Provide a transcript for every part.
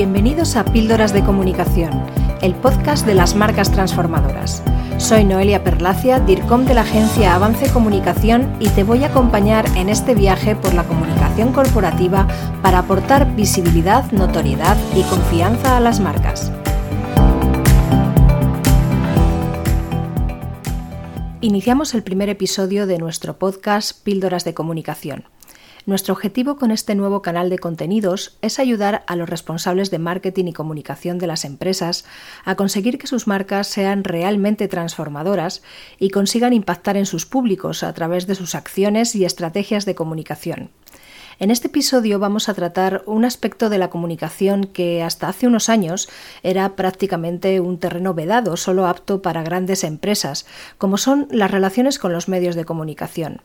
Bienvenidos a Píldoras de Comunicación, el podcast de las marcas transformadoras. Soy Noelia Perlacia, DIRCOM de la agencia Avance Comunicación y te voy a acompañar en este viaje por la comunicación corporativa para aportar visibilidad, notoriedad y confianza a las marcas. Iniciamos el primer episodio de nuestro podcast Píldoras de Comunicación. Nuestro objetivo con este nuevo canal de contenidos es ayudar a los responsables de marketing y comunicación de las empresas a conseguir que sus marcas sean realmente transformadoras y consigan impactar en sus públicos a través de sus acciones y estrategias de comunicación. En este episodio vamos a tratar un aspecto de la comunicación que hasta hace unos años era prácticamente un terreno vedado, solo apto para grandes empresas, como son las relaciones con los medios de comunicación.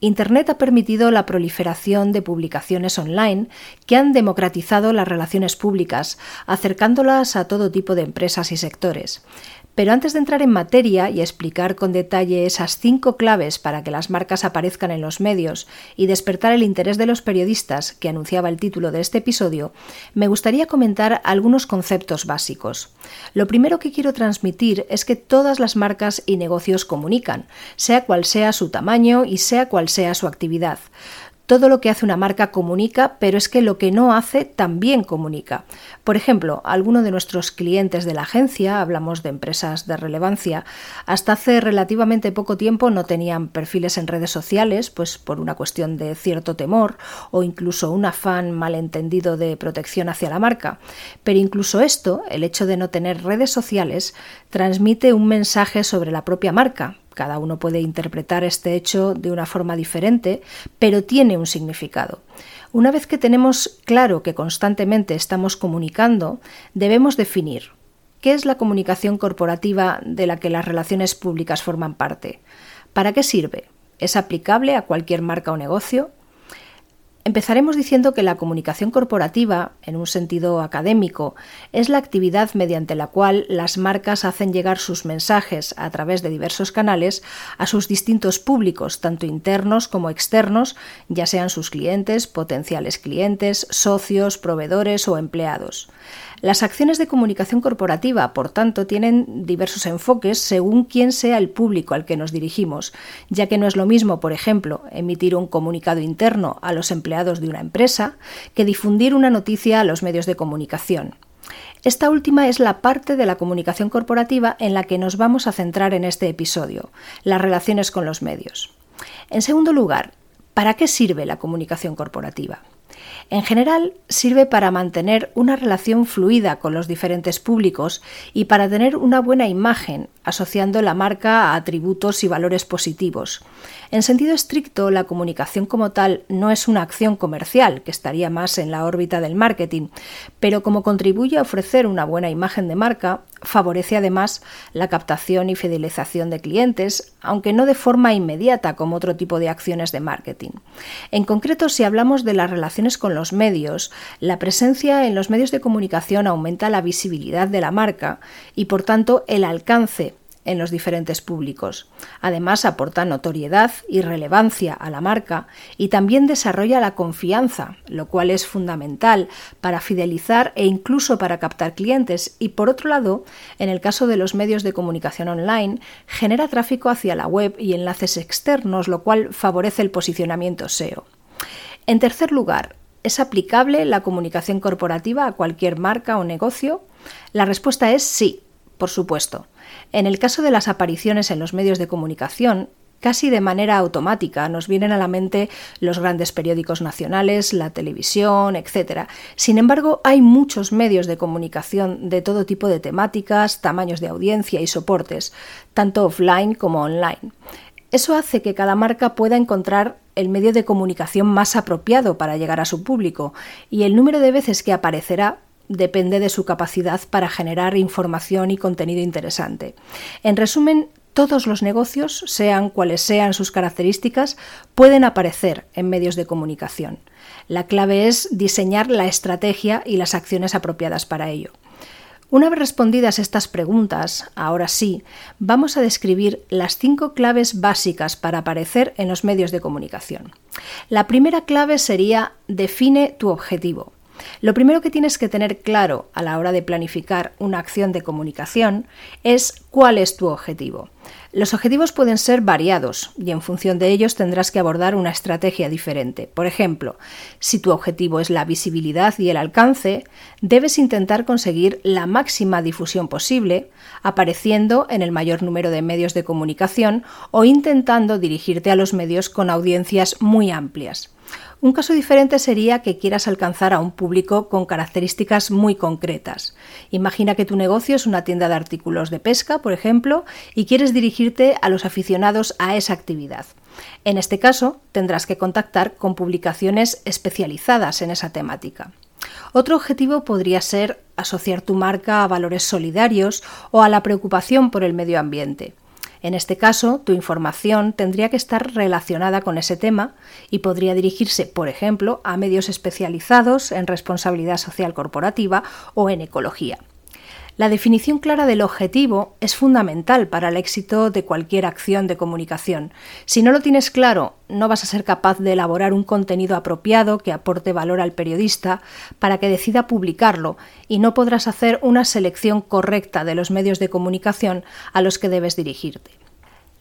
Internet ha permitido la proliferación de publicaciones online que han democratizado las relaciones públicas, acercándolas a todo tipo de empresas y sectores. Pero antes de entrar en materia y explicar con detalle esas cinco claves para que las marcas aparezcan en los medios y despertar el interés de los periodistas que anunciaba el título de este episodio, me gustaría comentar algunos conceptos básicos. Lo primero que quiero transmitir es que todas las marcas y negocios comunican, sea cual sea su tamaño y sea cual sea su actividad. Todo lo que hace una marca comunica, pero es que lo que no hace también comunica. Por ejemplo, alguno de nuestros clientes de la agencia, hablamos de empresas de relevancia, hasta hace relativamente poco tiempo no tenían perfiles en redes sociales, pues por una cuestión de cierto temor o incluso un afán malentendido de protección hacia la marca. Pero incluso esto, el hecho de no tener redes sociales, transmite un mensaje sobre la propia marca, cada uno puede interpretar este hecho de una forma diferente, pero tiene un significado. Una vez que tenemos claro que constantemente estamos comunicando, debemos definir qué es la comunicación corporativa de la que las relaciones públicas forman parte. ¿Para qué sirve? ¿Es aplicable a cualquier marca o negocio? Empezaremos diciendo que la comunicación corporativa, en un sentido académico, es la actividad mediante la cual las marcas hacen llegar sus mensajes a través de diversos canales a sus distintos públicos, tanto internos como externos, ya sean sus clientes, potenciales clientes, socios, proveedores o empleados. Las acciones de comunicación corporativa, por tanto, tienen diversos enfoques según quién sea el público al que nos dirigimos, ya que no es lo mismo, por ejemplo, emitir un comunicado interno a los empleados de una empresa que difundir una noticia a los medios de comunicación. Esta última es la parte de la comunicación corporativa en la que nos vamos a centrar en este episodio, las relaciones con los medios. En segundo lugar, ¿para qué sirve la comunicación corporativa? En general, sirve para mantener una relación fluida con los diferentes públicos y para tener una buena imagen, asociando la marca a atributos y valores positivos. En sentido estricto, la comunicación como tal no es una acción comercial, que estaría más en la órbita del marketing, pero como contribuye a ofrecer una buena imagen de marca, favorece además la captación y fidelización de clientes, aunque no de forma inmediata como otro tipo de acciones de marketing. En concreto, si hablamos de las relaciones con los medios, la presencia en los medios de comunicación aumenta la visibilidad de la marca y por tanto el alcance en los diferentes públicos. Además, aporta notoriedad y relevancia a la marca y también desarrolla la confianza, lo cual es fundamental para fidelizar e incluso para captar clientes. Y por otro lado, en el caso de los medios de comunicación online, genera tráfico hacia la web y enlaces externos, lo cual favorece el posicionamiento SEO. En tercer lugar, ¿es aplicable la comunicación corporativa a cualquier marca o negocio? La respuesta es sí, por supuesto. En el caso de las apariciones en los medios de comunicación, casi de manera automática nos vienen a la mente los grandes periódicos nacionales, la televisión, etc. Sin embargo, hay muchos medios de comunicación de todo tipo de temáticas, tamaños de audiencia y soportes, tanto offline como online. Eso hace que cada marca pueda encontrar el medio de comunicación más apropiado para llegar a su público y el número de veces que aparecerá depende de su capacidad para generar información y contenido interesante. En resumen, todos los negocios, sean cuales sean sus características, pueden aparecer en medios de comunicación. La clave es diseñar la estrategia y las acciones apropiadas para ello. Una vez respondidas estas preguntas, ahora sí, vamos a describir las cinco claves básicas para aparecer en los medios de comunicación. La primera clave sería define tu objetivo. Lo primero que tienes que tener claro a la hora de planificar una acción de comunicación es cuál es tu objetivo. Los objetivos pueden ser variados y en función de ellos tendrás que abordar una estrategia diferente. Por ejemplo, si tu objetivo es la visibilidad y el alcance, debes intentar conseguir la máxima difusión posible, apareciendo en el mayor número de medios de comunicación o intentando dirigirte a los medios con audiencias muy amplias. Un caso diferente sería que quieras alcanzar a un público con características muy concretas. Imagina que tu negocio es una tienda de artículos de pesca, por ejemplo, y quieres dirigirte a los aficionados a esa actividad. En este caso, tendrás que contactar con publicaciones especializadas en esa temática. Otro objetivo podría ser asociar tu marca a valores solidarios o a la preocupación por el medio ambiente. En este caso, tu información tendría que estar relacionada con ese tema y podría dirigirse, por ejemplo, a medios especializados en responsabilidad social corporativa o en ecología. La definición clara del objetivo es fundamental para el éxito de cualquier acción de comunicación. Si no lo tienes claro, no vas a ser capaz de elaborar un contenido apropiado que aporte valor al periodista para que decida publicarlo y no podrás hacer una selección correcta de los medios de comunicación a los que debes dirigirte.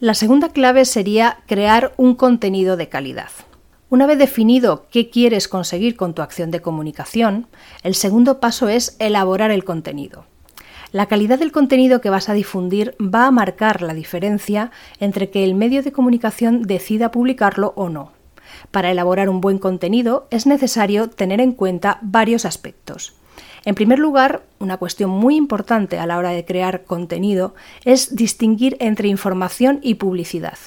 La segunda clave sería crear un contenido de calidad. Una vez definido qué quieres conseguir con tu acción de comunicación, el segundo paso es elaborar el contenido. La calidad del contenido que vas a difundir va a marcar la diferencia entre que el medio de comunicación decida publicarlo o no. Para elaborar un buen contenido es necesario tener en cuenta varios aspectos. En primer lugar, una cuestión muy importante a la hora de crear contenido es distinguir entre información y publicidad.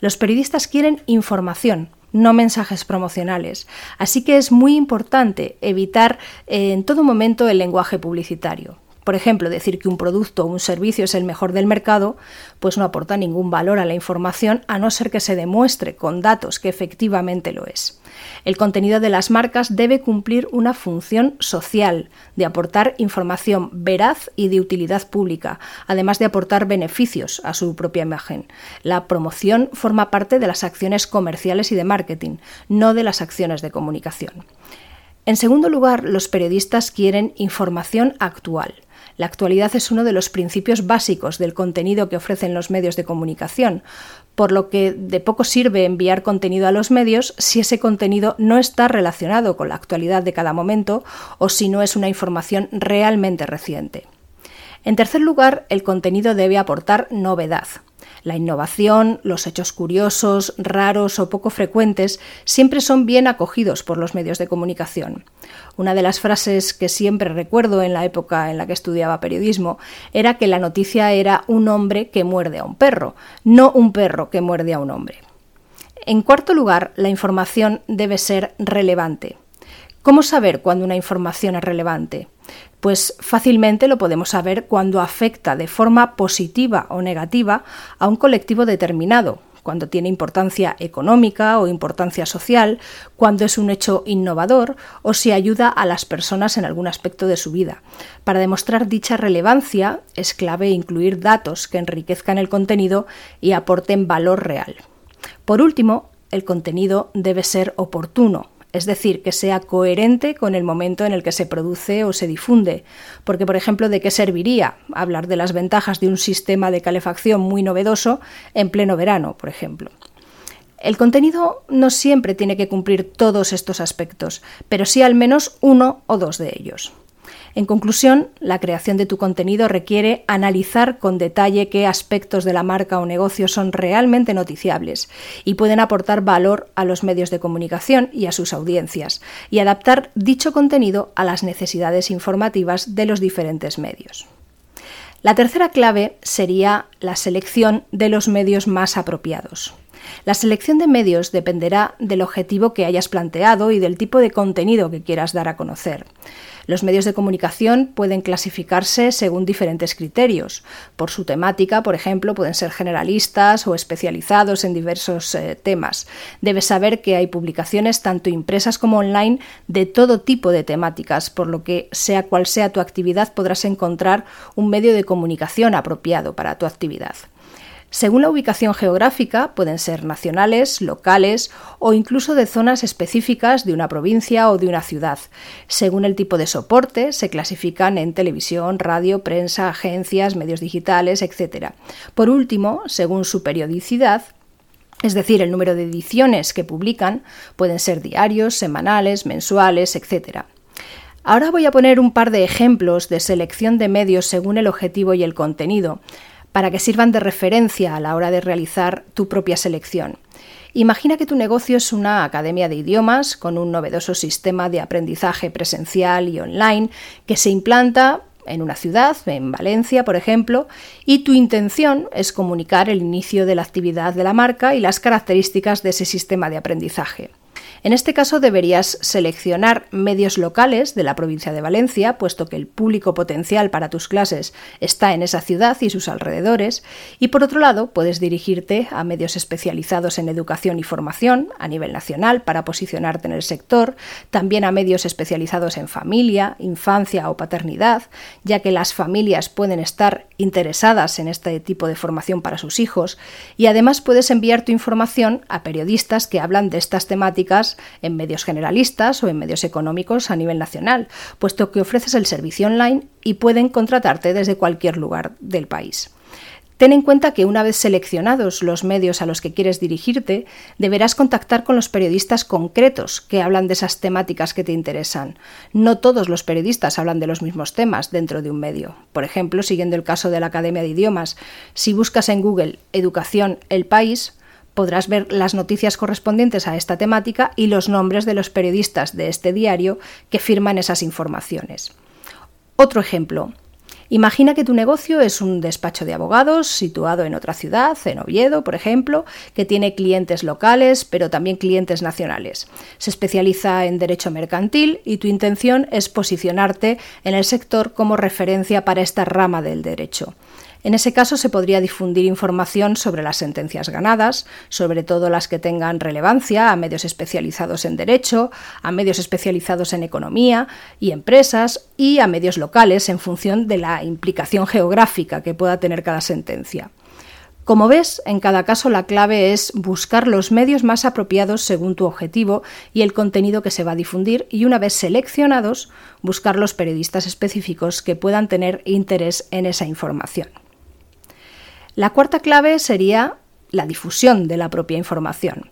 Los periodistas quieren información, no mensajes promocionales. Así que es muy importante evitar en todo momento el lenguaje publicitario. Por ejemplo, decir que un producto o un servicio es el mejor del mercado, pues no aporta ningún valor a la información a no ser que se demuestre con datos que efectivamente lo es. El contenido de las marcas debe cumplir una función social, de aportar información veraz y de utilidad pública, además de aportar beneficios a su propia imagen. La promoción forma parte de las acciones comerciales y de marketing, no de las acciones de comunicación. En segundo lugar, los periodistas quieren información actual. La actualidad es uno de los principios básicos del contenido que ofrecen los medios de comunicación, por lo que de poco sirve enviar contenido a los medios si ese contenido no está relacionado con la actualidad de cada momento o si no es una información realmente reciente. En tercer lugar, el contenido debe aportar novedad. La innovación, los hechos curiosos, raros o poco frecuentes siempre son bien acogidos por los medios de comunicación. Una de las frases que siempre recuerdo en la época en la que estudiaba periodismo era que la noticia era un hombre que muerde a un perro, no un perro que muerde a un hombre. En cuarto lugar, la información debe ser relevante. ¿Cómo saber cuándo una información es relevante? Pues fácilmente lo podemos saber cuando afecta de forma positiva o negativa a un colectivo determinado, cuando tiene importancia económica o importancia social, cuando es un hecho innovador o si ayuda a las personas en algún aspecto de su vida. Para demostrar dicha relevancia es clave incluir datos que enriquezcan el contenido y aporten valor real. Por último, el contenido debe ser oportuno, es decir, que sea coherente con el momento en el que se produce o se difunde. Porque, por ejemplo, ¿de qué serviría hablar de las ventajas de un sistema de calefacción muy novedoso en pleno verano, por ejemplo? El contenido no siempre tiene que cumplir todos estos aspectos, pero sí al menos uno o dos de ellos. En conclusión, la creación de tu contenido requiere analizar con detalle qué aspectos de la marca o negocio son realmente noticiables y pueden aportar valor a los medios de comunicación y a sus audiencias, y adaptar dicho contenido a las necesidades informativas de los diferentes medios. La tercera clave sería la selección de los medios más apropiados. La selección de medios dependerá del objetivo que hayas planteado y del tipo de contenido que quieras dar a conocer. Los medios de comunicación pueden clasificarse según diferentes criterios. Por su temática, por ejemplo, pueden ser generalistas o especializados en diversos eh, temas. Debes saber que hay publicaciones tanto impresas como online de todo tipo de temáticas, por lo que sea cual sea tu actividad podrás encontrar un medio de comunicación apropiado para tu actividad. Según la ubicación geográfica, pueden ser nacionales, locales o incluso de zonas específicas de una provincia o de una ciudad. Según el tipo de soporte, se clasifican en televisión, radio, prensa, agencias, medios digitales, etc. Por último, según su periodicidad, es decir, el número de ediciones que publican, pueden ser diarios, semanales, mensuales, etc. Ahora voy a poner un par de ejemplos de selección de medios según el objetivo y el contenido para que sirvan de referencia a la hora de realizar tu propia selección. Imagina que tu negocio es una academia de idiomas con un novedoso sistema de aprendizaje presencial y online que se implanta en una ciudad, en Valencia, por ejemplo, y tu intención es comunicar el inicio de la actividad de la marca y las características de ese sistema de aprendizaje. En este caso deberías seleccionar medios locales de la provincia de Valencia, puesto que el público potencial para tus clases está en esa ciudad y sus alrededores, y por otro lado puedes dirigirte a medios especializados en educación y formación a nivel nacional para posicionarte en el sector, también a medios especializados en familia, infancia o paternidad, ya que las familias pueden estar interesadas en este tipo de formación para sus hijos, y además puedes enviar tu información a periodistas que hablan de estas temáticas en medios generalistas o en medios económicos a nivel nacional, puesto que ofreces el servicio online y pueden contratarte desde cualquier lugar del país. Ten en cuenta que una vez seleccionados los medios a los que quieres dirigirte, deberás contactar con los periodistas concretos que hablan de esas temáticas que te interesan. No todos los periodistas hablan de los mismos temas dentro de un medio. Por ejemplo, siguiendo el caso de la Academia de Idiomas, si buscas en Google Educación El País, podrás ver las noticias correspondientes a esta temática y los nombres de los periodistas de este diario que firman esas informaciones. Otro ejemplo. Imagina que tu negocio es un despacho de abogados situado en otra ciudad, en Oviedo, por ejemplo, que tiene clientes locales, pero también clientes nacionales. Se especializa en derecho mercantil y tu intención es posicionarte en el sector como referencia para esta rama del derecho. En ese caso se podría difundir información sobre las sentencias ganadas, sobre todo las que tengan relevancia a medios especializados en derecho, a medios especializados en economía y empresas y a medios locales en función de la implicación geográfica que pueda tener cada sentencia. Como ves, en cada caso la clave es buscar los medios más apropiados según tu objetivo y el contenido que se va a difundir y una vez seleccionados, buscar los periodistas específicos que puedan tener interés en esa información. La cuarta clave sería la difusión de la propia información.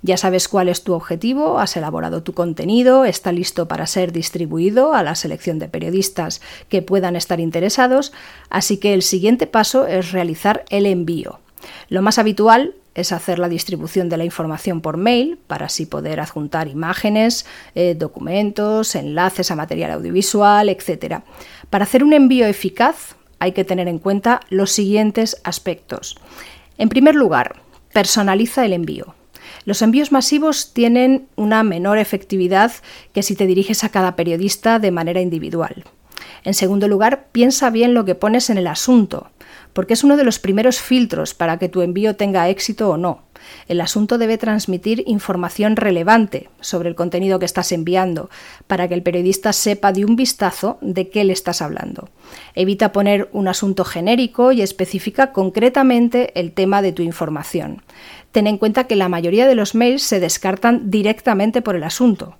Ya sabes cuál es tu objetivo, has elaborado tu contenido, está listo para ser distribuido a la selección de periodistas que puedan estar interesados, así que el siguiente paso es realizar el envío. Lo más habitual es hacer la distribución de la información por mail para así poder adjuntar imágenes, eh, documentos, enlaces a material audiovisual, etc. Para hacer un envío eficaz, hay que tener en cuenta los siguientes aspectos. En primer lugar, personaliza el envío. Los envíos masivos tienen una menor efectividad que si te diriges a cada periodista de manera individual. En segundo lugar, piensa bien lo que pones en el asunto, porque es uno de los primeros filtros para que tu envío tenga éxito o no. El asunto debe transmitir información relevante sobre el contenido que estás enviando, para que el periodista sepa de un vistazo de qué le estás hablando. Evita poner un asunto genérico y especifica concretamente el tema de tu información. Ten en cuenta que la mayoría de los mails se descartan directamente por el asunto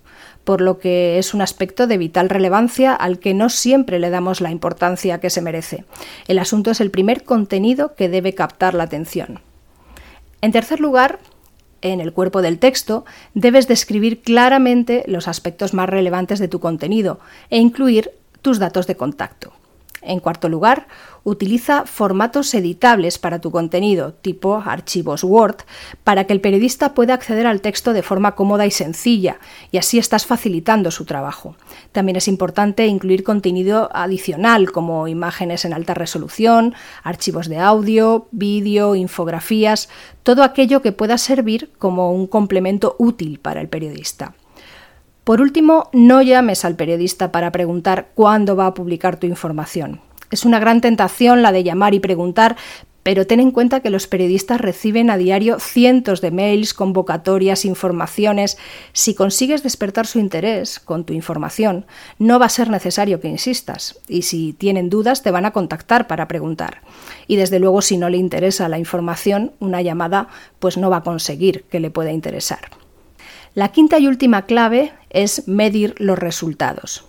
por lo que es un aspecto de vital relevancia al que no siempre le damos la importancia que se merece. El asunto es el primer contenido que debe captar la atención. En tercer lugar, en el cuerpo del texto debes describir claramente los aspectos más relevantes de tu contenido e incluir tus datos de contacto. En cuarto lugar, utiliza formatos editables para tu contenido, tipo archivos Word, para que el periodista pueda acceder al texto de forma cómoda y sencilla, y así estás facilitando su trabajo. También es importante incluir contenido adicional, como imágenes en alta resolución, archivos de audio, vídeo, infografías, todo aquello que pueda servir como un complemento útil para el periodista. Por último, no llames al periodista para preguntar cuándo va a publicar tu información. Es una gran tentación la de llamar y preguntar, pero ten en cuenta que los periodistas reciben a diario cientos de mails, convocatorias, informaciones. Si consigues despertar su interés con tu información, no va a ser necesario que insistas. Y si tienen dudas, te van a contactar para preguntar. Y desde luego, si no le interesa la información, una llamada pues no va a conseguir que le pueda interesar. La quinta y última clave es medir los resultados.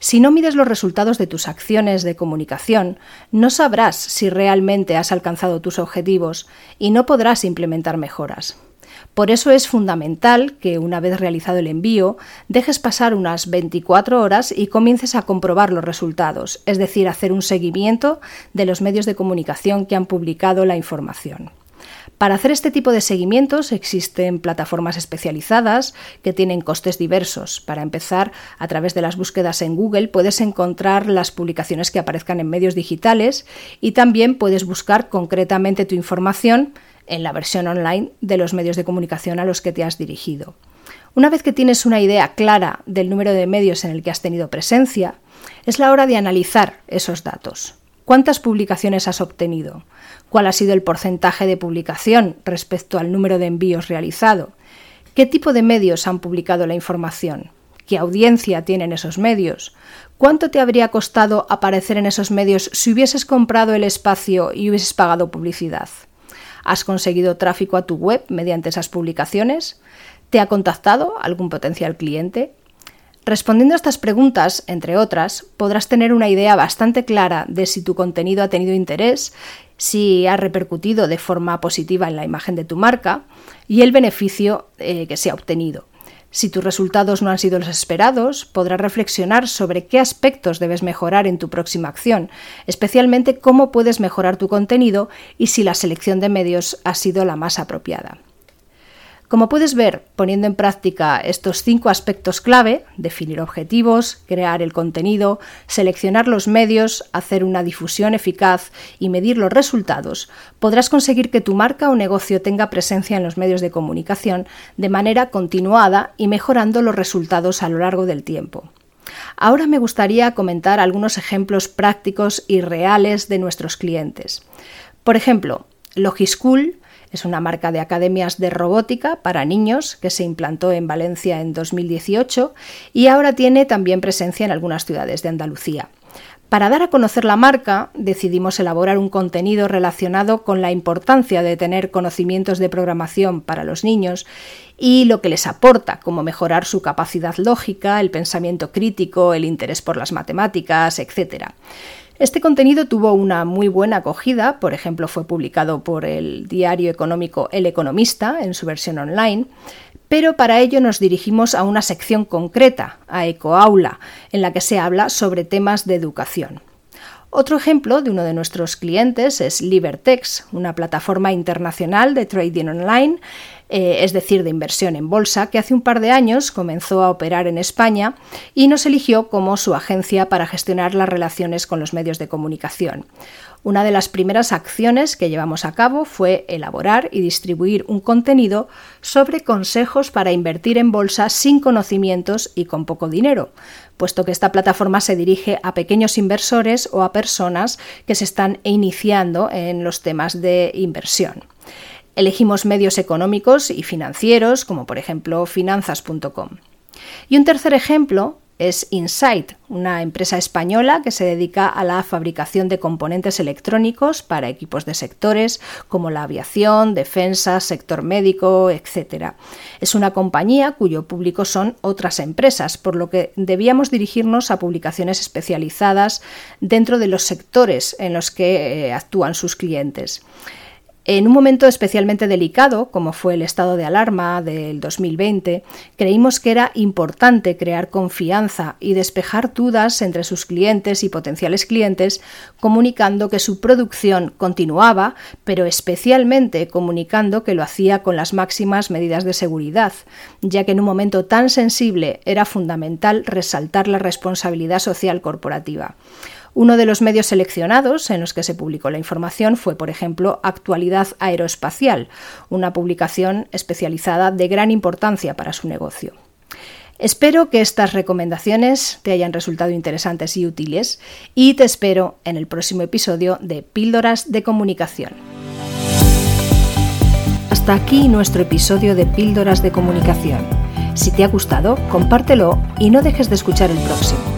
Si no mides los resultados de tus acciones de comunicación, no sabrás si realmente has alcanzado tus objetivos y no podrás implementar mejoras. Por eso es fundamental que una vez realizado el envío, dejes pasar unas 24 horas y comiences a comprobar los resultados, es decir, hacer un seguimiento de los medios de comunicación que han publicado la información. Para hacer este tipo de seguimientos existen plataformas especializadas que tienen costes diversos. Para empezar, a través de las búsquedas en Google puedes encontrar las publicaciones que aparezcan en medios digitales y también puedes buscar concretamente tu información en la versión online de los medios de comunicación a los que te has dirigido. Una vez que tienes una idea clara del número de medios en el que has tenido presencia, es la hora de analizar esos datos. ¿Cuántas publicaciones has obtenido? ¿Cuál ha sido el porcentaje de publicación respecto al número de envíos realizado? ¿Qué tipo de medios han publicado la información? ¿Qué audiencia tienen esos medios? ¿Cuánto te habría costado aparecer en esos medios si hubieses comprado el espacio y hubieses pagado publicidad? ¿Has conseguido tráfico a tu web mediante esas publicaciones? ¿Te ha contactado algún potencial cliente? Respondiendo a estas preguntas, entre otras, podrás tener una idea bastante clara de si tu contenido ha tenido interés, si ha repercutido de forma positiva en la imagen de tu marca y el beneficio eh, que se ha obtenido. Si tus resultados no han sido los esperados, podrás reflexionar sobre qué aspectos debes mejorar en tu próxima acción, especialmente cómo puedes mejorar tu contenido y si la selección de medios ha sido la más apropiada. Como puedes ver, poniendo en práctica estos cinco aspectos clave, definir objetivos, crear el contenido, seleccionar los medios, hacer una difusión eficaz y medir los resultados, podrás conseguir que tu marca o negocio tenga presencia en los medios de comunicación de manera continuada y mejorando los resultados a lo largo del tiempo. Ahora me gustaría comentar algunos ejemplos prácticos y reales de nuestros clientes. Por ejemplo, Logischool es una marca de academias de robótica para niños que se implantó en Valencia en 2018 y ahora tiene también presencia en algunas ciudades de Andalucía. Para dar a conocer la marca, decidimos elaborar un contenido relacionado con la importancia de tener conocimientos de programación para los niños y lo que les aporta, como mejorar su capacidad lógica, el pensamiento crítico, el interés por las matemáticas, etc. Este contenido tuvo una muy buena acogida, por ejemplo, fue publicado por el diario económico El Economista en su versión online, pero para ello nos dirigimos a una sección concreta, a Ecoaula, en la que se habla sobre temas de educación. Otro ejemplo de uno de nuestros clientes es Libertex, una plataforma internacional de trading online eh, es decir, de inversión en bolsa, que hace un par de años comenzó a operar en España y nos eligió como su agencia para gestionar las relaciones con los medios de comunicación. Una de las primeras acciones que llevamos a cabo fue elaborar y distribuir un contenido sobre consejos para invertir en bolsa sin conocimientos y con poco dinero, puesto que esta plataforma se dirige a pequeños inversores o a personas que se están iniciando en los temas de inversión. Elegimos medios económicos y financieros, como por ejemplo finanzas.com. Y un tercer ejemplo es Insight, una empresa española que se dedica a la fabricación de componentes electrónicos para equipos de sectores como la aviación, defensa, sector médico, etc. Es una compañía cuyo público son otras empresas, por lo que debíamos dirigirnos a publicaciones especializadas dentro de los sectores en los que eh, actúan sus clientes. En un momento especialmente delicado, como fue el estado de alarma del 2020, creímos que era importante crear confianza y despejar dudas entre sus clientes y potenciales clientes, comunicando que su producción continuaba, pero especialmente comunicando que lo hacía con las máximas medidas de seguridad, ya que en un momento tan sensible era fundamental resaltar la responsabilidad social corporativa. Uno de los medios seleccionados en los que se publicó la información fue, por ejemplo, Actualidad Aeroespacial, una publicación especializada de gran importancia para su negocio. Espero que estas recomendaciones te hayan resultado interesantes y útiles y te espero en el próximo episodio de Píldoras de Comunicación. Hasta aquí nuestro episodio de Píldoras de Comunicación. Si te ha gustado, compártelo y no dejes de escuchar el próximo.